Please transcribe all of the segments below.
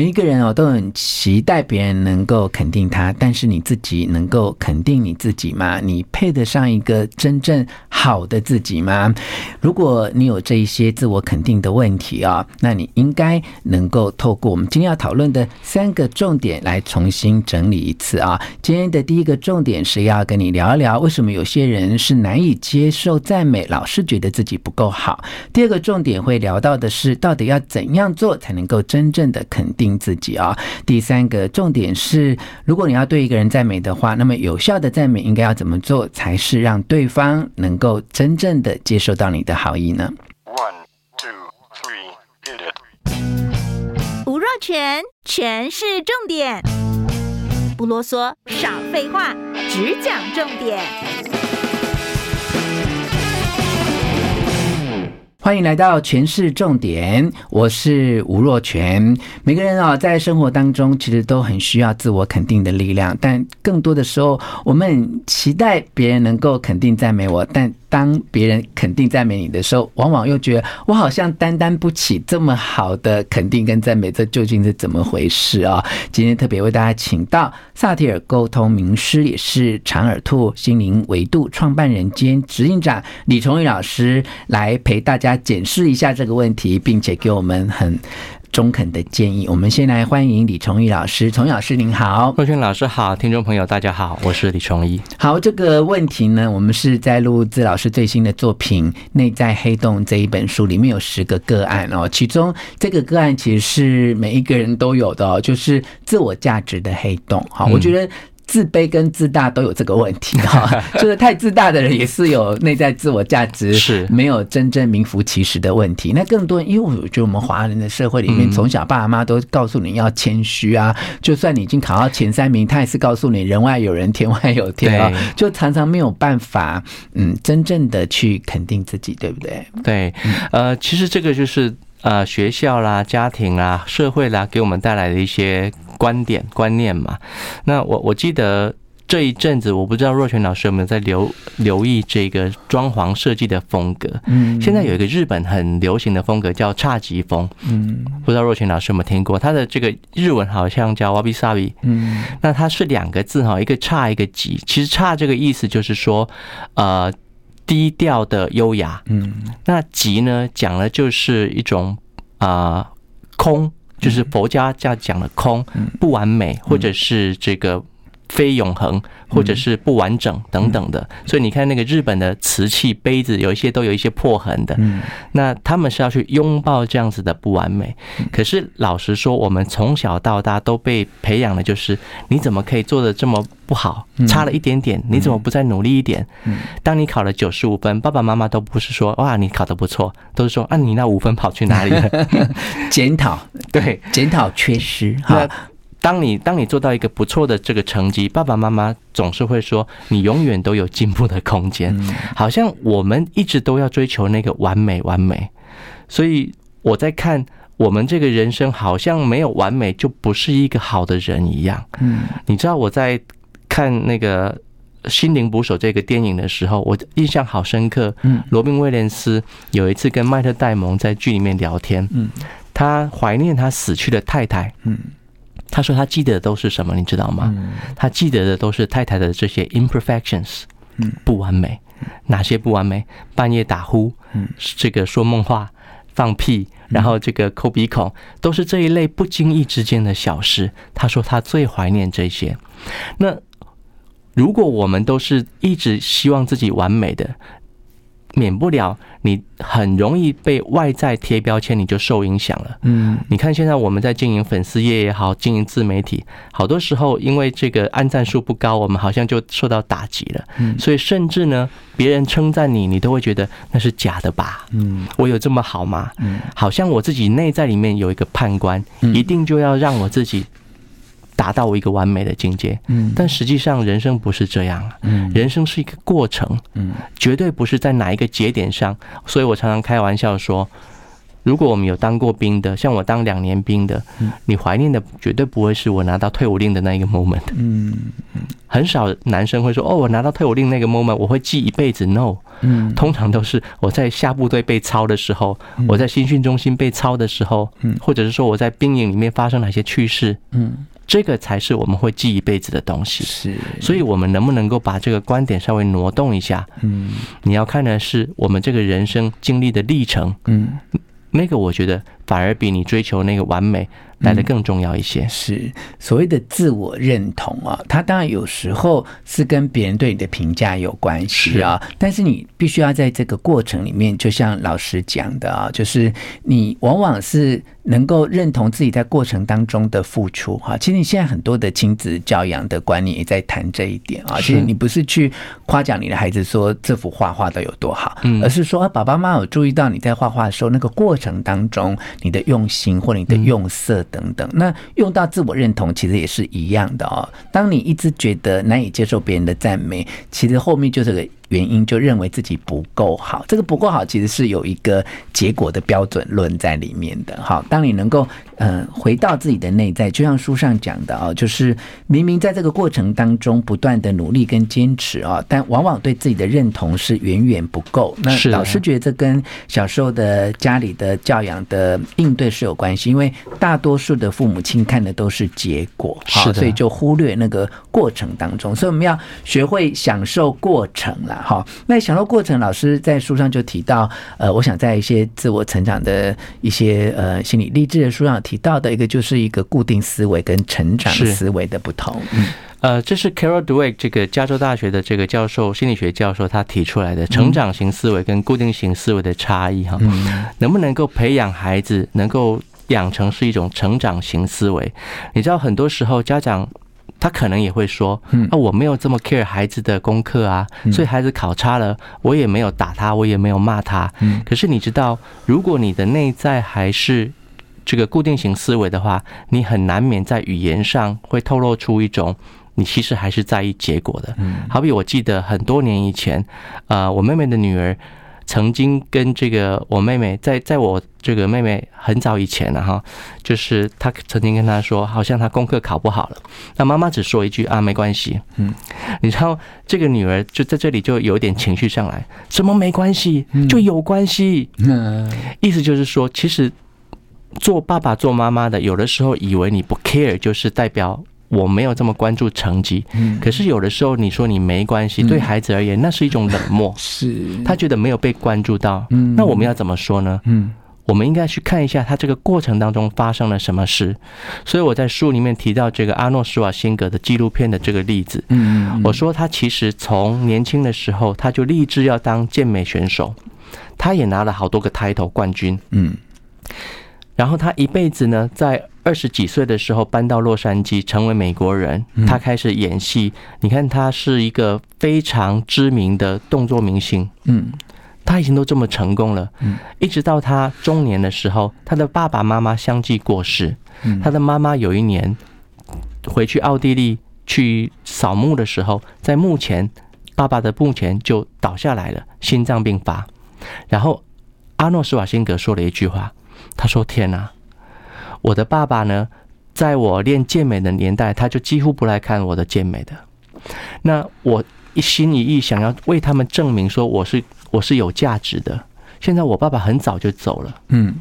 每一个人哦，都很期待别人能够肯定他，但是你自己能够肯定你自己吗？你配得上一个真正好的自己吗？如果你有这一些自我肯定的问题啊，那你应该能够透过我们今天要讨论的三个重点来重新整理一次啊。今天的第一个重点是要跟你聊一聊，为什么有些人是难以接受赞美，老是觉得自己不够好。第二个重点会聊到的是，到底要怎样做才能够真正的肯定。定自己啊！第三个重点是，如果你要对一个人赞美的话，那么有效的赞美应该要怎么做，才是让对方能够真正的接受到你的好意呢？One, two, three, hit it. 吴若全，全是重点，不啰嗦，少废话，只讲重点。欢迎来到权式重点，我是吴若权。每个人啊，在生活当中其实都很需要自我肯定的力量，但更多的时候，我们期待别人能够肯定赞美我，但当别人肯定赞美你的时候，往往又觉得我好像担当不起这么好的肯定跟赞美，这究竟是怎么回事啊？今天特别为大家请到萨提尔沟通名师，也是长耳兔心灵维度创办人兼执行长李崇义老师来陪大家。检视一下这个问题，并且给我们很中肯的建议。我们先来欢迎李崇义老师，崇义老师您好，若权老师好，听众朋友大家好，我是李崇义。好，这个问题呢，我们是在录自老师最新的作品《内在黑洞》这一本书里面有十个个案哦，其中这个个案其实是每一个人都有的哦，就是自我价值的黑洞。好，我觉得。自卑跟自大都有这个问题 哈，就是太自大的人也是有内在自我价值是没有真正名副其实的问题。那更多，因为我觉得我们华人的社会里面，从小爸妈都告诉你要谦虚啊，就算你已经考到前三名，他也是告诉你人外有人，天外有天啊，就常常没有办法嗯真正的去肯定自己，对不对？对，呃，其实这个就是呃学校啦、家庭啦、社会啦给我们带来的一些。观点观念嘛，那我我记得这一阵子，我不知道若泉老师有没有在留留意这个装潢设计的风格。嗯，现在有一个日本很流行的风格叫侘寂风。嗯，不知道若泉老师有没有听过？它的这个日文好像叫 wabi sabi。嗯，那它是两个字哈，一个侘一个寂。其实侘这个意思就是说，呃，低调的优雅。嗯，那寂呢，讲的就是一种啊、呃、空。就是佛家这样讲的空、不完美，或者是这个非永恒，或者是不完整等等的。所以你看那个日本的瓷器杯子，有一些都有一些破痕的。那他们是要去拥抱这样子的不完美。可是老实说，我们从小到大都被培养的就是，你怎么可以做的这么不好，差了一点点，你怎么不再努力一点？当你考了九十五分，爸爸妈妈都不是说哇你考得不错，都是说啊你那五分跑去哪里了？检讨，对，检讨缺失哈。当你当你做到一个不错的这个成绩，爸爸妈妈总是会说你永远都有进步的空间，好像我们一直都要追求那个完美完美。所以我在看我们这个人生，好像没有完美就不是一个好的人一样。嗯，你知道我在看那个《心灵捕手》这个电影的时候，我印象好深刻。嗯，罗宾威廉斯有一次跟麦特戴蒙在剧里面聊天，嗯，他怀念他死去的太太，嗯。他说他记得的都是什么，你知道吗？他记得的都是太太的这些 imperfections，嗯不完美。哪些不完美？半夜打呼，嗯这个说梦话、放屁，然后这个抠鼻孔，都是这一类不经意之间的小事。他说他最怀念这些。那如果我们都是一直希望自己完美的，免不了你很容易被外在贴标签，你就受影响了。嗯，你看现在我们在经营粉丝业也好，经营自媒体，好多时候因为这个按赞数不高，我们好像就受到打击了。嗯，所以甚至呢，别人称赞你，你都会觉得那是假的吧？嗯，我有这么好吗？嗯，好像我自己内在里面有一个判官，嗯一定就要让我自己。达到一个完美的境界，嗯，但实际上人生不是这样，嗯，人生是一个过程，嗯，绝对不是在哪一个节点上。所以我常常开玩笑说，如果我们有当过兵的，像我当两年兵的，你怀念的绝对不会是我拿到退伍令的那一个 moment，嗯，很少男生会说，哦，我拿到退伍令那个 moment，我会记一辈子。No，嗯，通常都是我在下部队被操的时候，我在新训中心被操的时候，嗯，或者是说我在兵营里面发生哪些趣事，嗯。这个才是我们会记一辈子的东西，是，所以我们能不能够把这个观点稍微挪动一下？嗯，你要看的是我们这个人生经历的历程，嗯，那个我觉得反而比你追求那个完美来的更重要一些。是所谓的自我认同啊，它当然有时候是跟别人对你的评价有关系啊，但是你必须要在这个过程里面，就像老师讲的啊，就是你往往是。能够认同自己在过程当中的付出哈，其实你现在很多的亲子教养的观念也在谈这一点啊。其实你不是去夸奖你的孩子说这幅画画的有多好，而是说啊爸爸妈妈有注意到你在画画的时候那个过程当中你的用心或你的用色等等。那用到自我认同其实也是一样的哦。当你一直觉得难以接受别人的赞美，其实后面就是个。原因就认为自己不够好，这个不够好其实是有一个结果的标准论在里面的。好，当你能够嗯回到自己的内在，就像书上讲的啊，就是明明在这个过程当中不断的努力跟坚持啊，但往往对自己的认同是远远不够。那老师觉得这跟小时候的家里的教养的应对是有关系，因为大多数的父母亲看的都是结果，好，所以就忽略那个过程当中。所以我们要学会享受过程啦。好，那想到过程，老师在书上就提到，呃，我想在一些自我成长的一些呃心理励志的书上提到的一个，就是一个固定思维跟成长思维的不同。嗯，呃，这是 Carol Dweck 这个加州大学的这个教授，心理学教授他提出来的成长型思维跟固定型思维的差异哈，嗯，能不能够培养孩子能够养成是一种成长型思维？你知道，很多时候家长。他可能也会说：“啊，我没有这么 care 孩子的功课啊，所以孩子考差了，我也没有打他，我也没有骂他。可是你知道，如果你的内在还是这个固定型思维的话，你很难免在语言上会透露出一种你其实还是在意结果的。好比我记得很多年以前，呃，我妹妹的女儿。”曾经跟这个我妹妹在在我这个妹妹很早以前了哈，就是她曾经跟她说，好像她功课考不好了，那妈妈只说一句啊，没关系，嗯，你知道这个女儿就在这里就有点情绪上来，什么没关系，就有关系，嗯，意思就是说，其实做爸爸做妈妈的，有的时候以为你不 care，就是代表。我没有这么关注成绩，可是有的时候你说你没关系，对孩子而言那是一种冷漠，是。他觉得没有被关注到。那我们要怎么说呢？我们应该去看一下他这个过程当中发生了什么事。所以我在书里面提到这个阿诺施瓦辛格的纪录片的这个例子，我说他其实从年轻的时候他就立志要当健美选手，他也拿了好多个 title 冠军，嗯，然后他一辈子呢在。二十几岁的时候搬到洛杉矶，成为美国人。他开始演戏。你看，他是一个非常知名的动作明星。嗯，他已经都这么成功了。嗯，一直到他中年的时候，他的爸爸妈妈相继过世。他的妈妈有一年回去奥地利去扫墓的时候，在墓前，爸爸的墓前就倒下来了，心脏病发。然后阿诺施瓦辛格说了一句话，他说：“天哪！”我的爸爸呢，在我练健美的年代，他就几乎不来看我的健美的。那我一心一意想要为他们证明说我是我是有价值的。现在我爸爸很早就走了，嗯，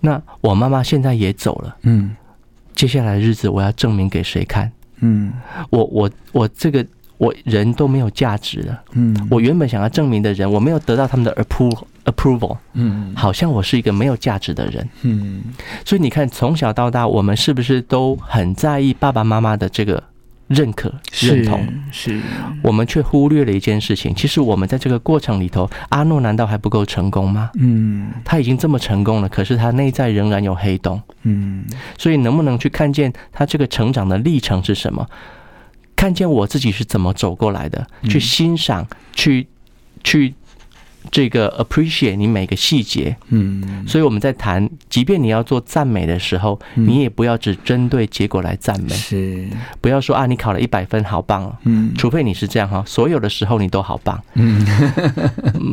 那我妈妈现在也走了，嗯，接下来的日子我要证明给谁看？嗯，我我我这个。我人都没有价值了，嗯，我原本想要证明的人，我没有得到他们的 approval approval，嗯，好像我是一个没有价值的人，嗯，所以你看，从小到大，我们是不是都很在意爸爸妈妈的这个认可、认同，是，我们却忽略了一件事情。其实我们在这个过程里头，阿诺难道还不够成功吗？嗯，他已经这么成功了，可是他内在仍然有黑洞。嗯，所以能不能去看见他这个成长的历程是什么？看见我自己是怎么走过来的，去欣赏，去去。这个 appreciate 你每个细节，嗯，所以我们在谈，即便你要做赞美的时候，你也不要只针对结果来赞美，是，不要说啊，你考了一百分，好棒。哦，嗯，除非你是这样哈，所有的时候你都好棒，嗯，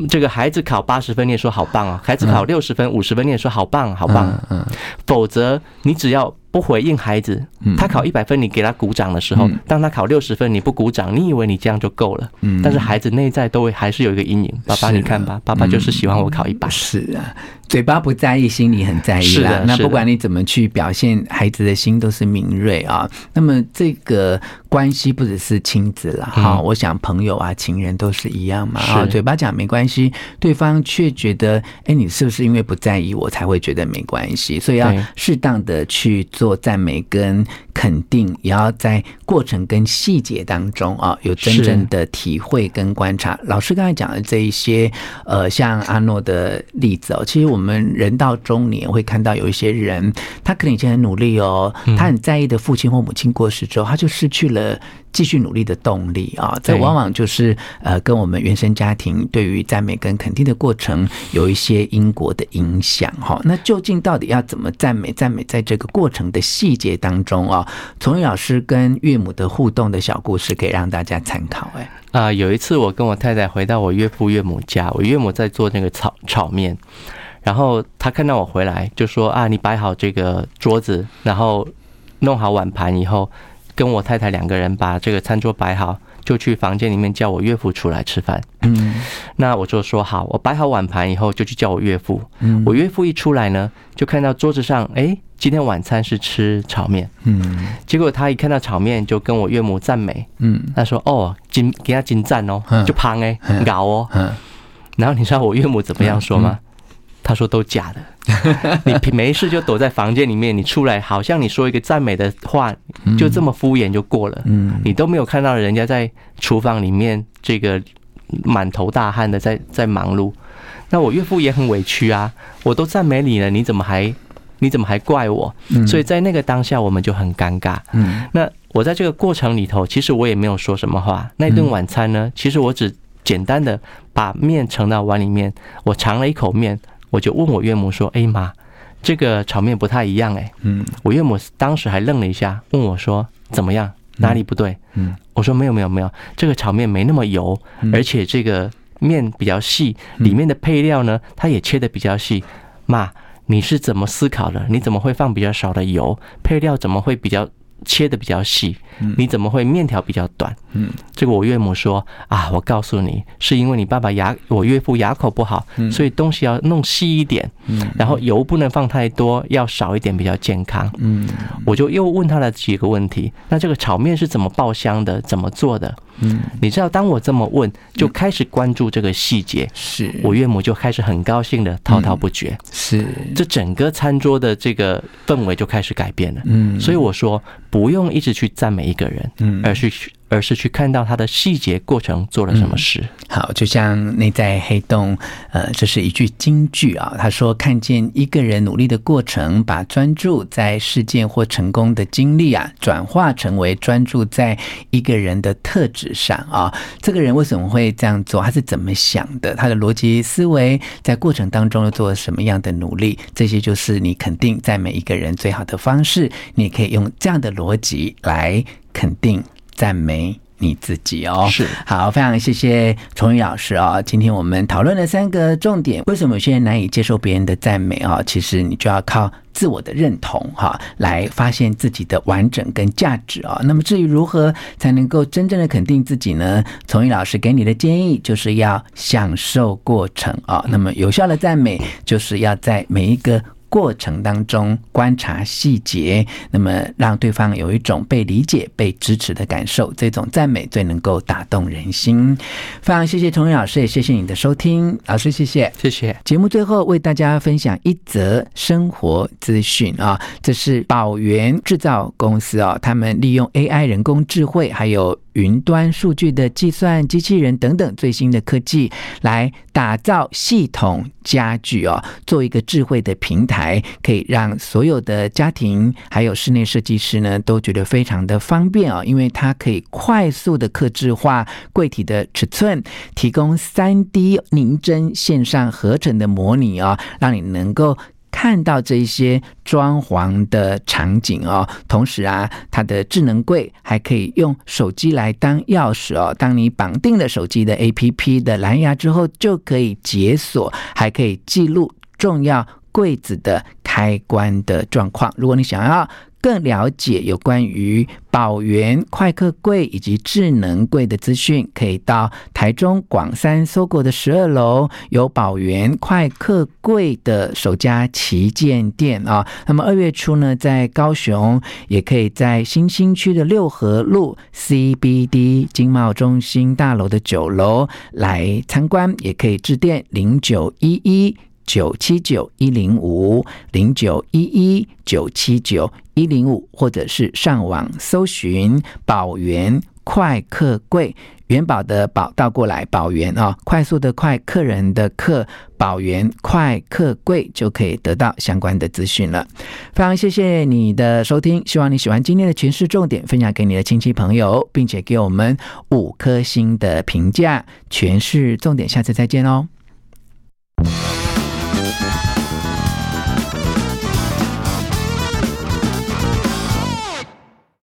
这个孩子考八十分，你也说好棒哦，孩子考六十分、五十分，你也说好棒，好棒，嗯，否则你只要。不回应孩子，他考一百分，你给他鼓掌的时候，当他考六十分，你不鼓掌，你以为你这样就够了？但是孩子内在都会还是有一个阴影。爸爸，你看吧，爸爸就是喜欢我考一百。是啊，嘴巴不在意，心里很在意啦。那不管你怎么去表现，孩子的心都是敏锐啊。那么这个关系不只是亲子了哈，我想朋友啊、情人都是一样嘛。啊，嘴巴讲没关系，对方却觉得，哎，你是不是因为不在意我才会觉得没关系？所以要适当的去做赞美跟肯定，也要在过程跟细节当中啊，有真正的体会跟观察。老师刚才讲的这一些，呃，像阿诺的例子哦，其实我们人到中年会看到有一些人，他可能以前很努力哦，他很在意的父亲或母亲过世之后，他就失去了。继续努力的动力啊，这往往就是呃，跟我们原生家庭对于赞美跟肯定的过程有一些因果的影响哈。那究竟到底要怎么赞美？赞美在这个过程的细节当中啊，崇义老师跟岳母的互动的小故事，可以让大家参考。哎，啊，有一次我跟我太太回到我岳父岳母家，我岳母在做那个炒炒面，然后他看到我回来就说啊，你摆好这个桌子，然后弄好碗盘以后。跟我太太两个人把这个餐桌摆好，就去房间里面叫我岳父出来吃饭。嗯，那我就说好，我摆好碗盘以后就去叫我岳父。嗯，我岳父一出来呢，就看到桌子上，哎，今天晚餐是吃炒面。嗯，结果他一看到炒面，就跟我岳母赞美。嗯，他说：“哦，金给他金赞哦，就胖哎，咬哦。”然后你知道我岳母怎么样说吗？他说都假的。你没事就躲在房间里面，你出来好像你说一个赞美的话，就这么敷衍就过了。嗯，你都没有看到人家在厨房里面这个满头大汗的在在忙碌。那我岳父也很委屈啊，我都赞美你了，你怎么还你怎么还怪我？所以在那个当下我们就很尴尬。嗯，那我在这个过程里头，其实我也没有说什么话。那顿晚餐呢，其实我只简单的把面盛到碗里面，我尝了一口面。我就问我岳母说：“哎妈，这个炒面不太一样哎。”嗯，我岳母当时还愣了一下，问我说：“怎么样？哪里不对？”嗯，我说：“没有没有没有，这个炒面没那么油，而且这个面比较细，里面的配料呢，它也切的比较细。妈，你是怎么思考的？你怎么会放比较少的油？配料怎么会比较？”切的比较细，你怎么会面条比较短？嗯，这个我岳母说啊，我告诉你，是因为你爸爸牙，我岳父牙口不好，所以东西要弄细一点，嗯，然后油不能放太多，要少一点比较健康。嗯，我就又问他了几个问题，那这个炒面是怎么爆香的？怎么做的？嗯，你知道，当我这么问，就开始关注这个细节，是我岳母就开始很高兴的滔滔不绝，是这整个餐桌的这个氛围就开始改变了。嗯，所以我说。不用一直去赞美一个人，嗯，而是去。而是去看到他的细节过程做了什么事。好，就像内在黑洞，呃，这是一句金句啊。他说：“看见一个人努力的过程，把专注在事件或成功的经历啊，转化成为专注在一个人的特质上啊。这个人为什么会这样做？他是怎么想的？他的逻辑思维在过程当中又做了什么样的努力？这些就是你肯定在每一个人最好的方式。你可以用这样的逻辑来肯定。”赞美你自己哦，是好，非常谢谢崇宇老师哦。今天我们讨论了三个重点，为什么有些人难以接受别人的赞美啊？其实你就要靠自我的认同哈，来发现自己的完整跟价值啊。那么至于如何才能够真正的肯定自己呢？崇义老师给你的建议就是要享受过程啊。那么有效的赞美就是要在每一个。过程当中观察细节，那么让对方有一种被理解、被支持的感受，这种赞美最能够打动人心。非常谢谢崇仁老师，也谢谢你的收听，老师谢谢，谢谢。节目最后为大家分享一则生活资讯啊，这是宝源制造公司啊，他们利用 AI 人工智慧还有。云端数据的计算机器人等等最新的科技，来打造系统家具哦，做一个智慧的平台，可以让所有的家庭还有室内设计师呢都觉得非常的方便哦，因为它可以快速的刻制化柜体的尺寸，提供三 D 拟真线上合成的模拟哦，让你能够。看到这些装潢的场景哦，同时啊，它的智能柜还可以用手机来当钥匙哦。当你绑定了手机的 APP 的蓝牙之后，就可以解锁，还可以记录重要柜子的开关的状况。如果你想要。更了解有关于宝元快客柜以及智能柜的资讯，可以到台中广三 SOGO 的十二楼有宝元快客柜的首家旗舰店啊。那么二月初呢，在高雄也可以在新兴区的六合路 CBD 经贸中心大楼的九楼来参观，也可以致电零九一一九七九一零五零九一一九七九一零五，或者是上网搜寻宝元快客柜，元宝的宝倒过来，宝元啊，快速的快，客人的客，宝元快客柜就可以得到相关的资讯了。非常谢谢你的收听，希望你喜欢今天的全市重点，分享给你的亲戚朋友，并且给我们五颗星的评价。全市重点，下次再见哦。